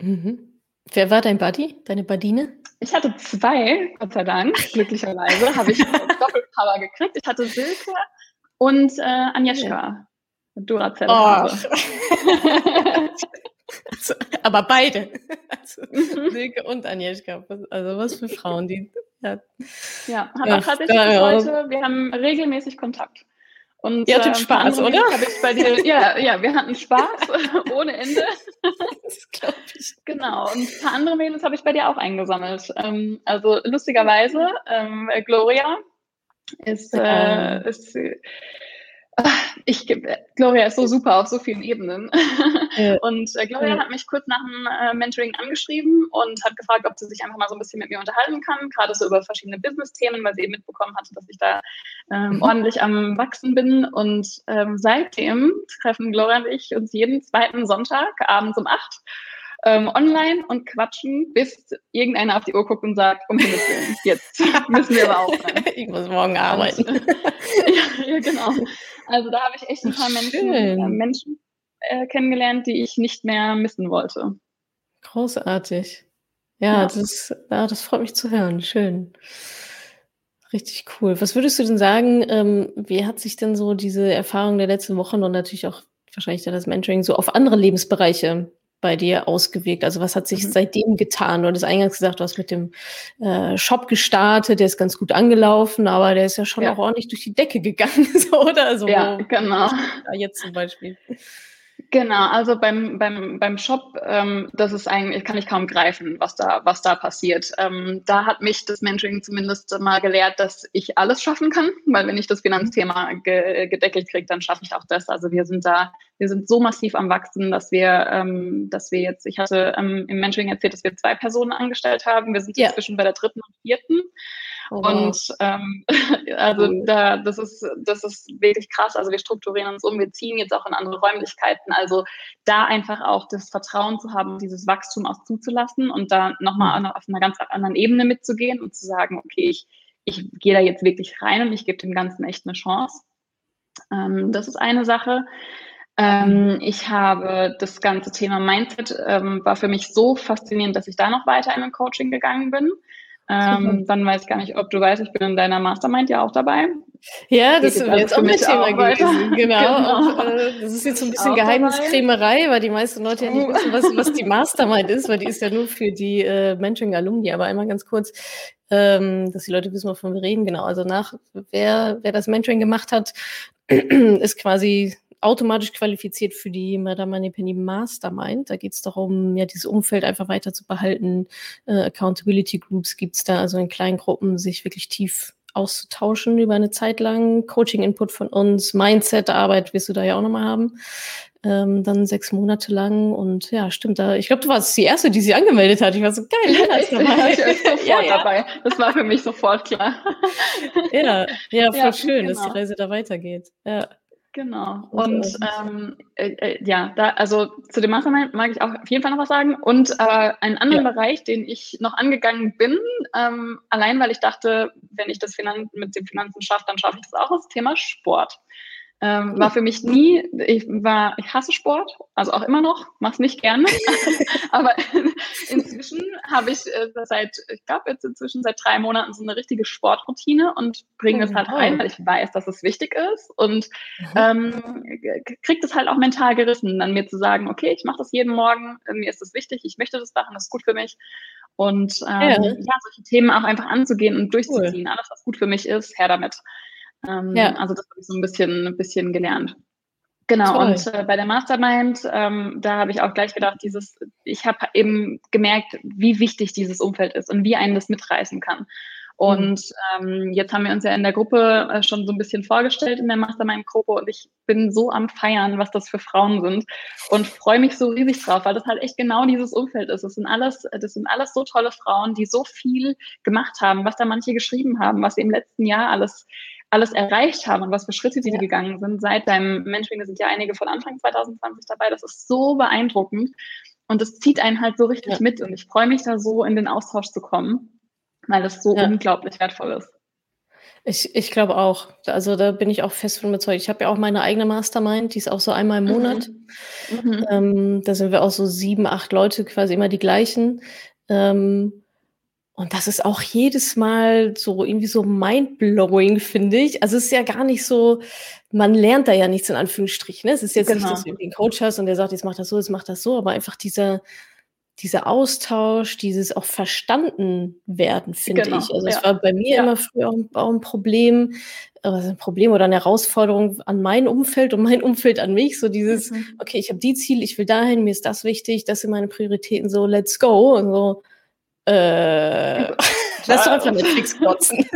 Mhm. Wer war dein Buddy, deine Badine? Ich hatte zwei, Gott sei Dank, glücklicherweise, habe ich Doppelpower gekriegt. Ich hatte Silke und äh, Agnieszka. Ja. Duracell. Oh. also, aber beide. Also, mhm. Silke und Agnieszka. Also was für Frauen, die. Ja, ja hat auch tatsächlich bis heute. Wir haben regelmäßig Kontakt. Und, Ihr hattet äh, Spaß, oder? Dir, ja, ja, wir hatten Spaß ohne Ende. Das glaube ich. Genau. Und ein paar andere Mädels habe ich bei dir auch eingesammelt. Ähm, also lustigerweise, ähm, Gloria ist, äh, ist ich, Gloria ist so super auf so vielen Ebenen. Ja. Und äh, Gloria hat mich kurz nach dem äh, Mentoring angeschrieben und hat gefragt, ob sie sich einfach mal so ein bisschen mit mir unterhalten kann, gerade so über verschiedene Business-Themen, weil sie eben mitbekommen hatte, dass ich da ähm, mhm. ordentlich am Wachsen bin. Und ähm, seitdem treffen Gloria und ich uns jeden zweiten Sonntag abends um acht ähm, online und quatschen, bis irgendeiner auf die Uhr guckt und sagt, um Himmels Willen, jetzt müssen wir aber aufhören. ich muss morgen arbeiten. Und, ja, ja, genau. Also da habe ich echt ein paar Menschen, äh, Menschen äh, kennengelernt, die ich nicht mehr missen wollte. Großartig. Ja, ja. Das, ja, das freut mich zu hören. Schön. Richtig cool. Was würdest du denn sagen, ähm, wie hat sich denn so diese Erfahrung der letzten Wochen und natürlich auch wahrscheinlich dann das Mentoring so auf andere Lebensbereiche bei dir ausgewirkt? Also was hat sich mhm. seitdem getan? Du hattest eingangs gesagt, du hast mit dem äh, Shop gestartet, der ist ganz gut angelaufen, aber der ist ja schon ja. auch ordentlich durch die Decke gegangen, so, oder? Also, ja, genau. Jetzt zum Beispiel. Genau, also beim, beim, beim Shop, ähm, das ist eigentlich, kann ich kaum greifen, was da, was da passiert. Ähm, da hat mich das Mentoring zumindest mal gelehrt, dass ich alles schaffen kann, weil wenn ich das Finanzthema ge gedeckelt kriege, dann schaffe ich auch das. Also wir sind da, wir sind so massiv am Wachsen, dass wir, ähm, dass wir jetzt, ich hatte ähm, im Mentoring erzählt, dass wir zwei Personen angestellt haben. Wir sind ja. inzwischen bei der dritten und vierten. Oh, und ähm, also cool. da, das ist, das ist wirklich krass. Also wir strukturieren uns um, wir ziehen jetzt auch in andere Räumlichkeiten. Also da einfach auch das Vertrauen zu haben, dieses Wachstum auch zuzulassen und da nochmal mhm. auf einer ganz anderen Ebene mitzugehen und zu sagen, okay, ich, ich gehe da jetzt wirklich rein und ich gebe dem Ganzen echt eine Chance. Ähm, das ist eine Sache. Ähm, ich habe das ganze Thema Mindset ähm, war für mich so faszinierend, dass ich da noch weiter in ein Coaching gegangen bin. Ähm, dann weiß ich gar nicht, ob du weißt, ich bin in deiner Mastermind ja auch dabei. Ja, das ist also jetzt auch mein Thema gewesen. Genau. genau. Auch, äh, das ist jetzt so ein bisschen Geheimniskrämerei, weil die meisten Leute ja nicht oh. wissen, was, was die Mastermind ist, weil die ist ja nur für die äh, Mentoring-Alumni. Aber einmal ganz kurz, ähm, dass die Leute wissen, wovon wir reden. Genau. Also nach, wer, wer das Mentoring gemacht hat, ist quasi automatisch qualifiziert für die Madame Moneypenny Mastermind. Da geht es darum, ja, dieses Umfeld einfach weiter zu behalten. Äh, Accountability Groups gibt es da, also in kleinen Gruppen sich wirklich tief auszutauschen über eine Zeit lang. Coaching-Input von uns, Mindset-Arbeit wirst du da ja auch nochmal haben. Ähm, dann sechs Monate lang und ja, stimmt. Da, ich glaube, du warst die erste, die sie angemeldet hat. Ich war so geil, Lena ist dabei. ich war sofort ja, ja. dabei. Das war für mich sofort klar. ja, ja, voll ja, schön, genau. dass die genau. Reise da weitergeht. Ja. Genau. Und ähm, äh, äh, ja, da, also zu dem Mastermind mag ich auch auf jeden Fall noch was sagen. Und äh, einen anderen ja. Bereich, den ich noch angegangen bin, ähm, allein weil ich dachte, wenn ich das Finan mit dem Finanzen schaffe, dann schaffe ich das auch, das Thema Sport. Ähm, war für mich nie, ich war, ich hasse Sport, also auch immer noch, mach's nicht gerne. Aber inzwischen habe ich äh, seit, ich glaube jetzt inzwischen seit drei Monaten so eine richtige Sportroutine und bringe es halt rein, weil ich weiß, dass es wichtig ist und mhm. ähm, kriegt es halt auch mental gerissen, dann mir zu sagen, okay, ich mache das jeden Morgen, mir ist das wichtig, ich möchte das machen, das ist gut für mich. Und ähm, ja. ja. solche Themen auch einfach anzugehen und durchzuziehen. Cool. Alles, was gut für mich ist, her damit. Ähm, ja. Also das habe ich so ein bisschen, ein bisschen gelernt. Genau, Toll. und äh, bei der Mastermind, ähm, da habe ich auch gleich gedacht, dieses, ich habe eben gemerkt, wie wichtig dieses Umfeld ist und wie einen das mitreißen kann. Und ähm, jetzt haben wir uns ja in der Gruppe äh, schon so ein bisschen vorgestellt in der Mastermind-Gruppe und ich bin so am Feiern, was das für Frauen sind und freue mich so riesig drauf, weil das halt echt genau dieses Umfeld ist. Das sind alles, das sind alles so tolle Frauen, die so viel gemacht haben, was da manche geschrieben haben, was sie im letzten Jahr alles alles erreicht haben und was für Schritte sie ja. gegangen sind seit deinem Mentoring. Da sind ja einige von Anfang 2020 dabei. Das ist so beeindruckend. Und das zieht einen halt so richtig ja. mit. Und ich freue mich da so, in den Austausch zu kommen, weil das so ja. unglaublich wertvoll ist. Ich, ich glaube auch. Also da bin ich auch fest von überzeugt. Ich habe ja auch meine eigene Mastermind, die ist auch so einmal im mhm. Monat. Mhm. Ähm, da sind wir auch so sieben, acht Leute, quasi immer die gleichen. Ähm, und das ist auch jedes Mal so irgendwie so mindblowing, finde ich. Also es ist ja gar nicht so, man lernt da ja nichts in Anführungsstrichen. Ne? Es ist jetzt genau. nicht, dass du einen Coach hast und der sagt, jetzt mach das so, jetzt mach das so, aber einfach dieser, dieser Austausch, dieses auch verstanden werden, finde genau. ich. Also es war bei mir ja. immer früher auch ein Problem, also ein Problem oder eine Herausforderung an mein Umfeld und mein Umfeld an mich. So dieses, mhm. okay, ich habe die Ziele, ich will dahin, mir ist das wichtig, das sind meine Prioritäten, so let's go. Und so, äh, lass doch einfach Netflix glotzen.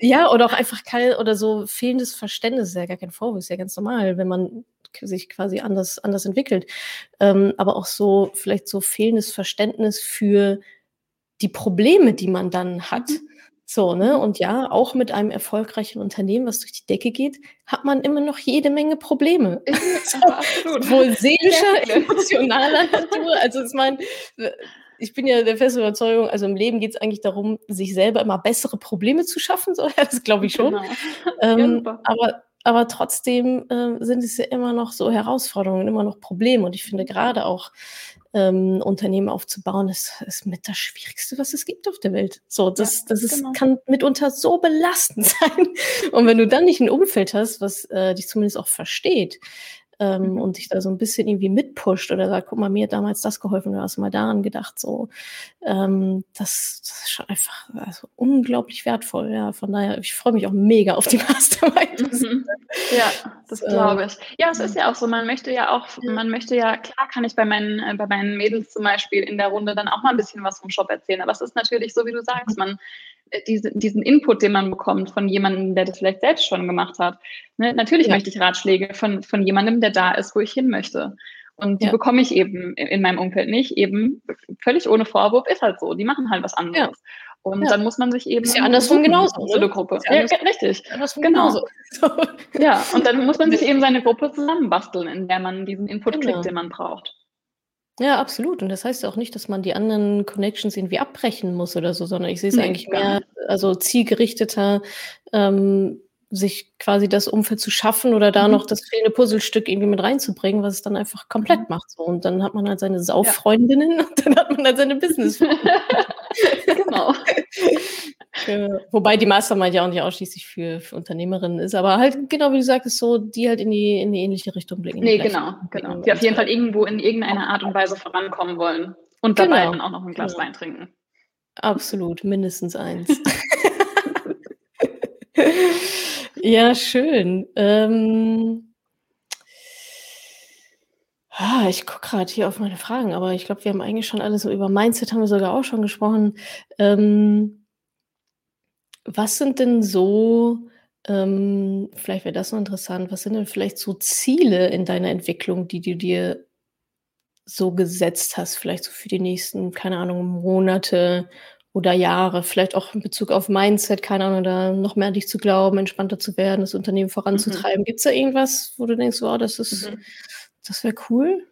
ja, oder auch einfach kein oder so fehlendes Verständnis ist ja gar kein Vorwurf, ist ja ganz normal, wenn man sich quasi anders, anders entwickelt. Ähm, aber auch so, vielleicht so fehlendes Verständnis für die Probleme, die man dann hat. Mhm. So, ne? Und ja, auch mit einem erfolgreichen Unternehmen, was durch die Decke geht, hat man immer noch jede Menge Probleme. so, absolut. Wohl seelischer, emotionaler Natur. Also, ich meine, ich bin ja der festen Überzeugung, also im Leben geht es eigentlich darum, sich selber immer bessere Probleme zu schaffen. So, das glaube ich schon. Genau. Ähm, aber, aber trotzdem äh, sind es ja immer noch so Herausforderungen, immer noch Probleme. Und ich finde gerade auch ähm, Unternehmen aufzubauen, ist, ist mit das Schwierigste, was es gibt auf der Welt. So, das, ja, das ist, genau. kann mitunter so belastend sein. Und wenn du dann nicht ein Umfeld hast, was äh, dich zumindest auch versteht, ähm, mhm. und sich da so ein bisschen irgendwie mitpusht oder sagt, guck mal, mir hat damals das geholfen, du hast mal daran gedacht, so. Ähm, das, das, ist schon einfach also, unglaublich wertvoll. Ja, von daher, ich freue mich auch mega auf die Mastermind. Mhm. Ja, das glaube ich. Ja, es ist ja auch so, man möchte ja auch, man möchte ja, klar kann ich bei meinen, äh, bei meinen Mädels zum Beispiel in der Runde dann auch mal ein bisschen was vom Shop erzählen, aber es ist natürlich so, wie du sagst, man äh, diese, diesen Input, den man bekommt von jemandem, der das vielleicht selbst schon gemacht hat. Ne? Natürlich ja. möchte ich Ratschläge von, von jemandem, der da ist, wo ich hin möchte. Und die ja. bekomme ich eben in meinem Umfeld nicht, eben völlig ohne Vorwurf, ist halt so. Die machen halt was anderes. Ja. Und ja. dann muss man sich eben. Ist ja andersrum genauso. So eine Gruppe. Ja, ja, richtig. Genau. Genauso. ja, und dann muss man sich eben seine Gruppe zusammenbasteln, in der man diesen Input genau. kriegt, den man braucht. Ja, absolut. Und das heißt auch nicht, dass man die anderen Connections irgendwie abbrechen muss oder so, sondern ich sehe es nee, eigentlich mehr, also zielgerichteter, ähm, sich quasi das Umfeld zu schaffen oder da mhm. noch das fehlende Puzzlestück irgendwie mit reinzubringen, was es dann einfach komplett mhm. macht. So. Und dann hat man halt seine Sauffreundinnen ja. und dann hat man halt seine business Genau. Wobei die Mastermind ja auch nicht ausschließlich für, für, Unternehmerinnen ist, aber halt genau wie du sagst, so, die halt in die, in die ähnliche Richtung blicken. Nee, genau, genau. Die auf jeden Fall irgendwo in irgendeiner Art und Weise vorankommen wollen und dabei genau. dann auch noch ein Glas genau. Wein trinken. Absolut, mindestens eins. Ja, schön. Ähm, ah, ich gucke gerade hier auf meine Fragen, aber ich glaube, wir haben eigentlich schon alles so über Mindset haben wir sogar auch schon gesprochen. Ähm, was sind denn so, ähm, vielleicht wäre das noch interessant, was sind denn vielleicht so Ziele in deiner Entwicklung, die du dir so gesetzt hast, vielleicht so für die nächsten, keine Ahnung, Monate oder Jahre, vielleicht auch in Bezug auf Mindset, keine Ahnung, da noch mehr an dich zu glauben, entspannter zu werden, das Unternehmen voranzutreiben. Mhm. Gibt es da irgendwas, wo du denkst, wow, das ist, mhm. das wäre cool?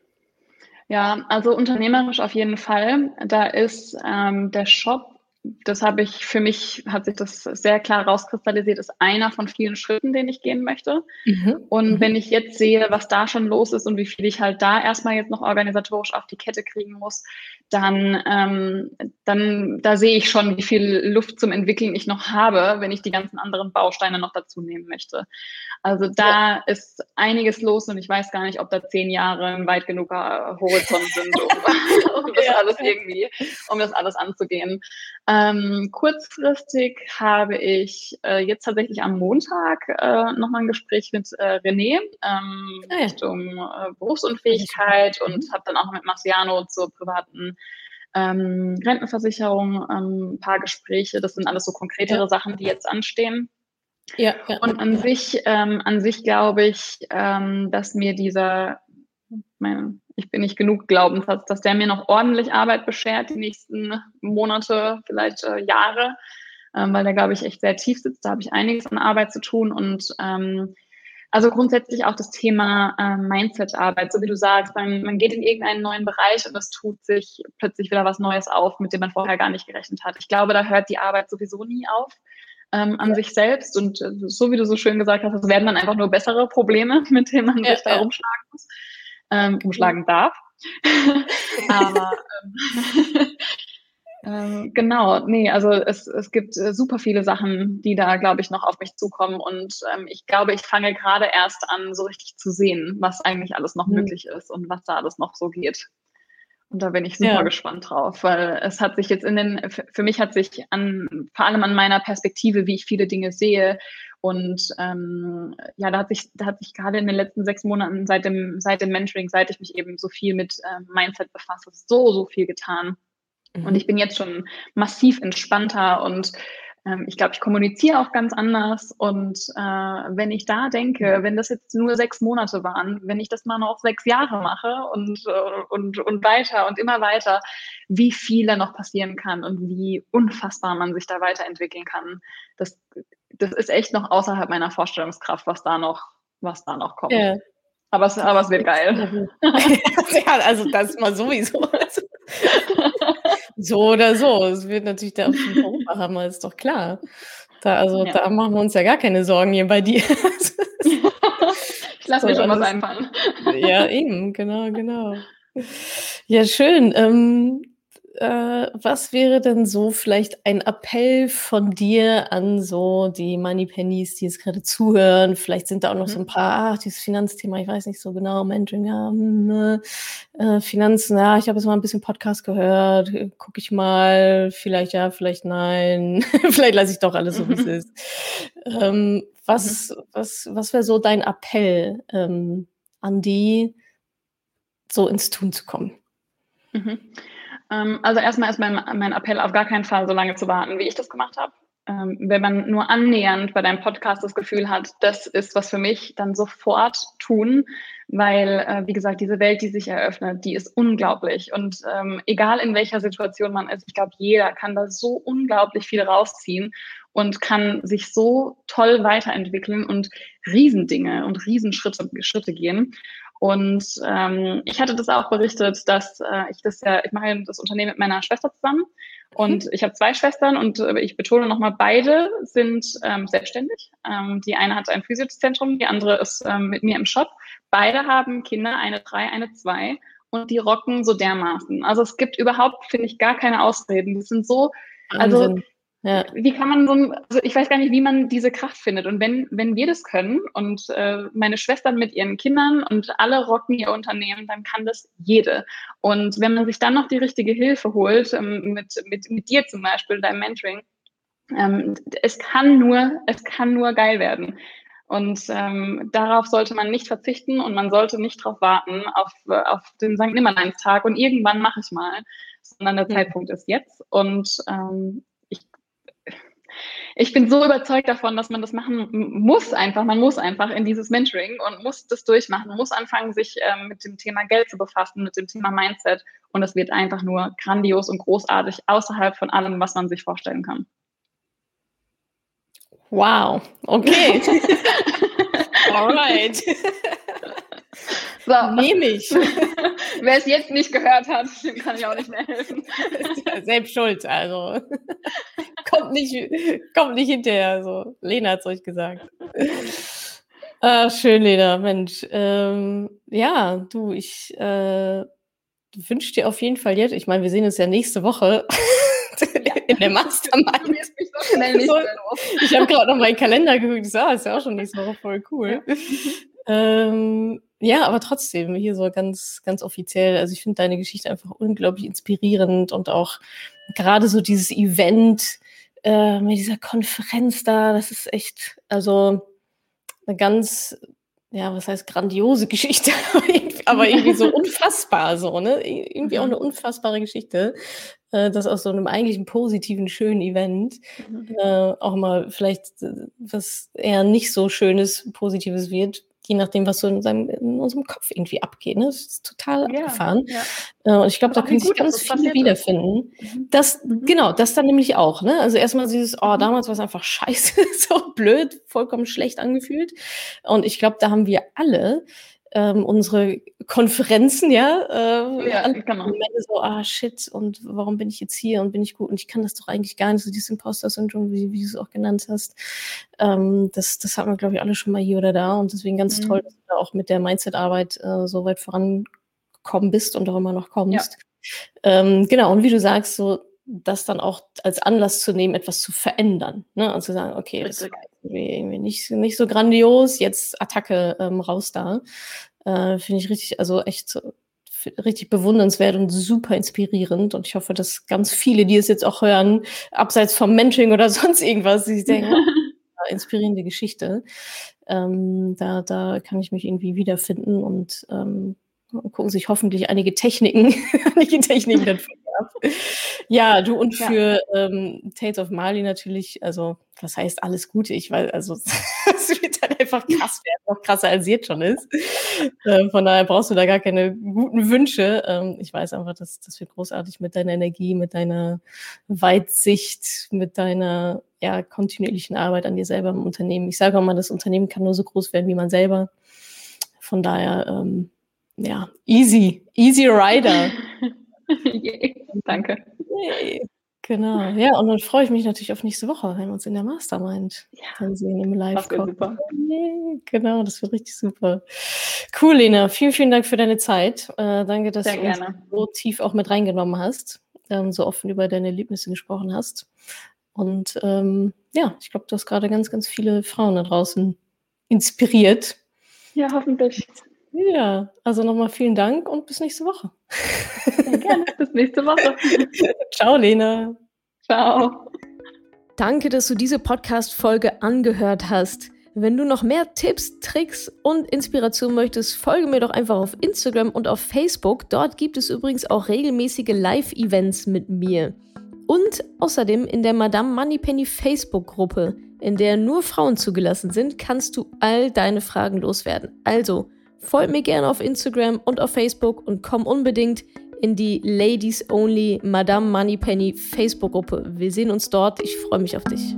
Ja, also unternehmerisch auf jeden Fall. Da ist ähm, der Shop das habe ich für mich, hat sich das sehr klar rauskristallisiert, ist einer von vielen Schritten, den ich gehen möchte. Mhm. Und mhm. wenn ich jetzt sehe, was da schon los ist und wie viel ich halt da erstmal jetzt noch organisatorisch auf die Kette kriegen muss, dann, ähm, dann da sehe ich schon, wie viel Luft zum Entwickeln ich noch habe, wenn ich die ganzen anderen Bausteine noch dazu nehmen möchte. Also da ja. ist einiges los und ich weiß gar nicht, ob da zehn Jahre ein weit genuger Horizont sind, um, um das alles irgendwie, um das alles anzugehen. Ähm, kurzfristig habe ich äh, jetzt tatsächlich am Montag äh, nochmal ein Gespräch mit äh, René ähm, ah, ja. Richtung äh, Berufsunfähigkeit und mhm. habe dann auch noch mit Marciano zur privaten ähm, Rentenversicherung ähm, ein paar Gespräche. Das sind alles so konkretere ja. Sachen, die jetzt anstehen. Ja, ja. Und an sich, ähm, an sich glaube ich, ähm, dass mir dieser, mein, ich bin nicht genug Glaubenssatz, dass der mir noch ordentlich Arbeit beschert, die nächsten Monate, vielleicht äh, Jahre, ähm, weil der, glaube ich, echt sehr tief sitzt. Da habe ich einiges an Arbeit zu tun und ähm, also grundsätzlich auch das Thema äh, Mindset-Arbeit, so wie du sagst, man, man geht in irgendeinen neuen Bereich und es tut sich plötzlich wieder was Neues auf, mit dem man vorher gar nicht gerechnet hat. Ich glaube, da hört die Arbeit sowieso nie auf ähm, an ja. sich selbst. Und äh, so wie du so schön gesagt hast, es werden dann einfach nur bessere Probleme, mit denen man ja, sich da ja. rumschlagen muss, ähm, umschlagen darf. Aber ähm, ähm, genau, nee, also es, es gibt äh, super viele Sachen, die da, glaube ich, noch auf mich zukommen. Und ähm, ich glaube, ich fange gerade erst an, so richtig zu sehen, was eigentlich alles noch mhm. möglich ist und was da alles noch so geht. Und da bin ich super ja. gespannt drauf, weil es hat sich jetzt in den, für mich hat sich an, vor allem an meiner Perspektive, wie ich viele Dinge sehe. Und ähm, ja, da hat sich, da hat sich gerade in den letzten sechs Monaten seit dem, seit dem Mentoring, seit ich mich eben so viel mit äh, Mindset befasse, so, so viel getan. Mhm. Und ich bin jetzt schon massiv entspannter und ähm, ich glaube, ich kommuniziere auch ganz anders. Und äh, wenn ich da denke, wenn das jetzt nur sechs Monate waren, wenn ich das mal noch sechs Jahre mache und, äh, und, und weiter und immer weiter, wie viel da noch passieren kann und wie unfassbar man sich da weiterentwickeln kann, das, das ist echt noch außerhalb meiner Vorstellungskraft, was da noch, was da noch kommt. Yeah. Aber es, aber es wird geil. ja, also das mal sowieso. So oder so. Es wird natürlich der absolute Oberhammer, ist doch klar. Da, also ja. da machen wir uns ja gar keine Sorgen hier bei dir. ich lasse so, mir schon was einfallen. Ja, eben, genau, genau. Ja, schön. Ähm, äh, was wäre denn so vielleicht ein Appell von dir an so die Money Pennies, die jetzt gerade zuhören? Vielleicht sind da auch noch mhm. so ein paar, ach, dieses Finanzthema, ich weiß nicht so genau, Mentoring, ja, hm, äh, Finanzen, ja, ich habe jetzt mal ein bisschen Podcast gehört, gucke ich mal, vielleicht ja, vielleicht nein, vielleicht lasse ich doch alles so, wie es ist. Ähm, was, mhm. was, was wäre so dein Appell ähm, an die, so ins Tun zu kommen? Mhm. Ähm, also erstmal ist mein, mein Appell auf gar keinen Fall so lange zu warten, wie ich das gemacht habe. ähm, wenn man nur annähernd bei deinem Podcast das Gefühl hat, das ist was für mich, dann sofort tun, weil, äh, wie gesagt, diese Welt, die sich eröffnet, die ist unglaublich. Und ähm, egal in welcher Situation man ist, ich glaube, jeder kann da so unglaublich viel rausziehen und kann sich so toll weiterentwickeln und Riesendinge und Riesenschritte Schritte gehen. Und ähm, ich hatte das auch berichtet, dass äh, ich das ja, ich mache das Unternehmen mit meiner Schwester zusammen und mhm. ich habe zwei Schwestern und äh, ich betone nochmal, beide sind ähm, selbstständig. Ähm, die eine hat ein Physiozentrum, die andere ist ähm, mit mir im Shop. Beide haben Kinder, eine drei, eine zwei und die rocken so dermaßen. Also es gibt überhaupt, finde ich, gar keine Ausreden. Die sind so, also Wahnsinn. also ja. Wie kann man so ein, also ich weiß gar nicht, wie man diese Kraft findet. Und wenn, wenn wir das können und äh, meine Schwestern mit ihren Kindern und alle rocken ihr Unternehmen, dann kann das jede. Und wenn man sich dann noch die richtige Hilfe holt, ähm, mit, mit, mit dir zum Beispiel, deinem Mentoring, ähm, es kann nur, es kann nur geil werden. Und ähm, darauf sollte man nicht verzichten und man sollte nicht darauf warten, auf, auf den St. Nimmerleinstag und irgendwann mache ich mal, sondern der mhm. Zeitpunkt ist jetzt. Und ähm, ich bin so überzeugt davon, dass man das machen muss einfach. Man muss einfach in dieses Mentoring und muss das durchmachen, muss anfangen, sich ähm, mit dem Thema Geld zu befassen, mit dem Thema Mindset. Und es wird einfach nur grandios und großartig außerhalb von allem, was man sich vorstellen kann. Wow, okay. Alright. So. Nehme ich. Wer es jetzt nicht gehört hat, dem kann ich auch nicht mehr helfen. Ja selbst schuld, also. Kommt, nicht, kommt nicht hinterher, so. Lena hat es euch gesagt. Ah, schön, Lena, Mensch. Ähm, ja, du, ich äh, wünsche dir auf jeden Fall jetzt, ich meine, wir sehen uns ja nächste Woche ja. in der Mastermind. So, ich habe gerade noch meinen Kalender geguckt, so, ist ja auch schon nächste Woche voll cool. Ja. Ähm, ja, aber trotzdem, hier so ganz, ganz offiziell. Also ich finde deine Geschichte einfach unglaublich inspirierend und auch gerade so dieses Event äh, mit dieser Konferenz da, das ist echt, also eine ganz, ja, was heißt grandiose Geschichte, aber irgendwie so unfassbar so, ne? Irgendwie auch mhm. eine unfassbare Geschichte, äh, dass aus so einem eigentlichen positiven, schönen Event mhm. äh, auch mal vielleicht äh, was eher nicht so schönes, positives wird, je nachdem, was so in, seinem, in unserem Kopf irgendwie abgeht. Ne? Das ist total ja, abgefahren. Ja. Äh, und ich glaube, da können sich ganz viele wiederfinden. Mhm. Das, mhm. genau, das dann nämlich auch. Ne? Also erstmal dieses, oh, mhm. damals war es einfach scheiße, so blöd, vollkommen schlecht angefühlt. Und ich glaube, da haben wir alle ähm, unsere Konferenzen, ja, äh, ja genau. so, ah shit, und warum bin ich jetzt hier und bin ich gut und ich kann das doch eigentlich gar nicht, so dieses Imposter-Syndrom, wie, wie du es auch genannt hast. Ähm, das, das haben wir, glaube ich, alle schon mal hier oder da und deswegen ganz mhm. toll, dass du da auch mit der Mindset-Arbeit äh, so weit vorangekommen bist und auch immer noch kommst. Ja. Ähm, genau, und wie du sagst, so das dann auch als Anlass zu nehmen, etwas zu verändern. Ne? Und zu sagen, okay, das ist irgendwie nicht, nicht so grandios, jetzt Attacke ähm, raus da. Äh, Finde ich richtig, also echt richtig bewundernswert und super inspirierend. Und ich hoffe, dass ganz viele, die es jetzt auch hören, abseits vom Mentoring oder sonst irgendwas, die denken, oh, inspirierende Geschichte. Ähm, da, da kann ich mich irgendwie wiederfinden und ähm, gucken sich hoffentlich einige Techniken, einige Techniken dann Ja, du und für ja. ähm, Tales of Mali natürlich, also das heißt alles Gute. Ich weiß, also es wird dann einfach krass werden, noch krasser als jetzt schon ist. Äh, von daher brauchst du da gar keine guten Wünsche. Ähm, ich weiß einfach, dass das wird großartig mit deiner Energie, mit deiner Weitsicht, mit deiner ja, kontinuierlichen Arbeit an dir selber im Unternehmen. Ich sage auch mal, das Unternehmen kann nur so groß werden wie man selber. Von daher ähm, ja, easy, easy rider. Danke. Genau, ja, und dann freue ich mich natürlich auf nächste Woche, wenn wir uns in der Mastermind ja. sehen im live das super. Genau, das wird richtig super. Cool, Lena, vielen, vielen Dank für deine Zeit. Äh, danke, dass Sehr du uns so tief auch mit reingenommen hast, ähm, so offen über deine Erlebnisse gesprochen hast. Und ähm, ja, ich glaube, du hast gerade ganz, ganz viele Frauen da draußen inspiriert. Ja, hoffentlich. Ja, also nochmal vielen Dank und bis nächste Woche. Ja, gerne, bis nächste Woche. Ciao, Lena. Ciao. Danke, dass du diese Podcast-Folge angehört hast. Wenn du noch mehr Tipps, Tricks und Inspiration möchtest, folge mir doch einfach auf Instagram und auf Facebook. Dort gibt es übrigens auch regelmäßige Live-Events mit mir. Und außerdem in der Madame Moneypenny Facebook-Gruppe, in der nur Frauen zugelassen sind, kannst du all deine Fragen loswerden. Also folg mir gerne auf Instagram und auf Facebook und komm unbedingt in die Ladies Only Madame Moneypenny Facebook-Gruppe. Wir sehen uns dort. Ich freue mich auf dich.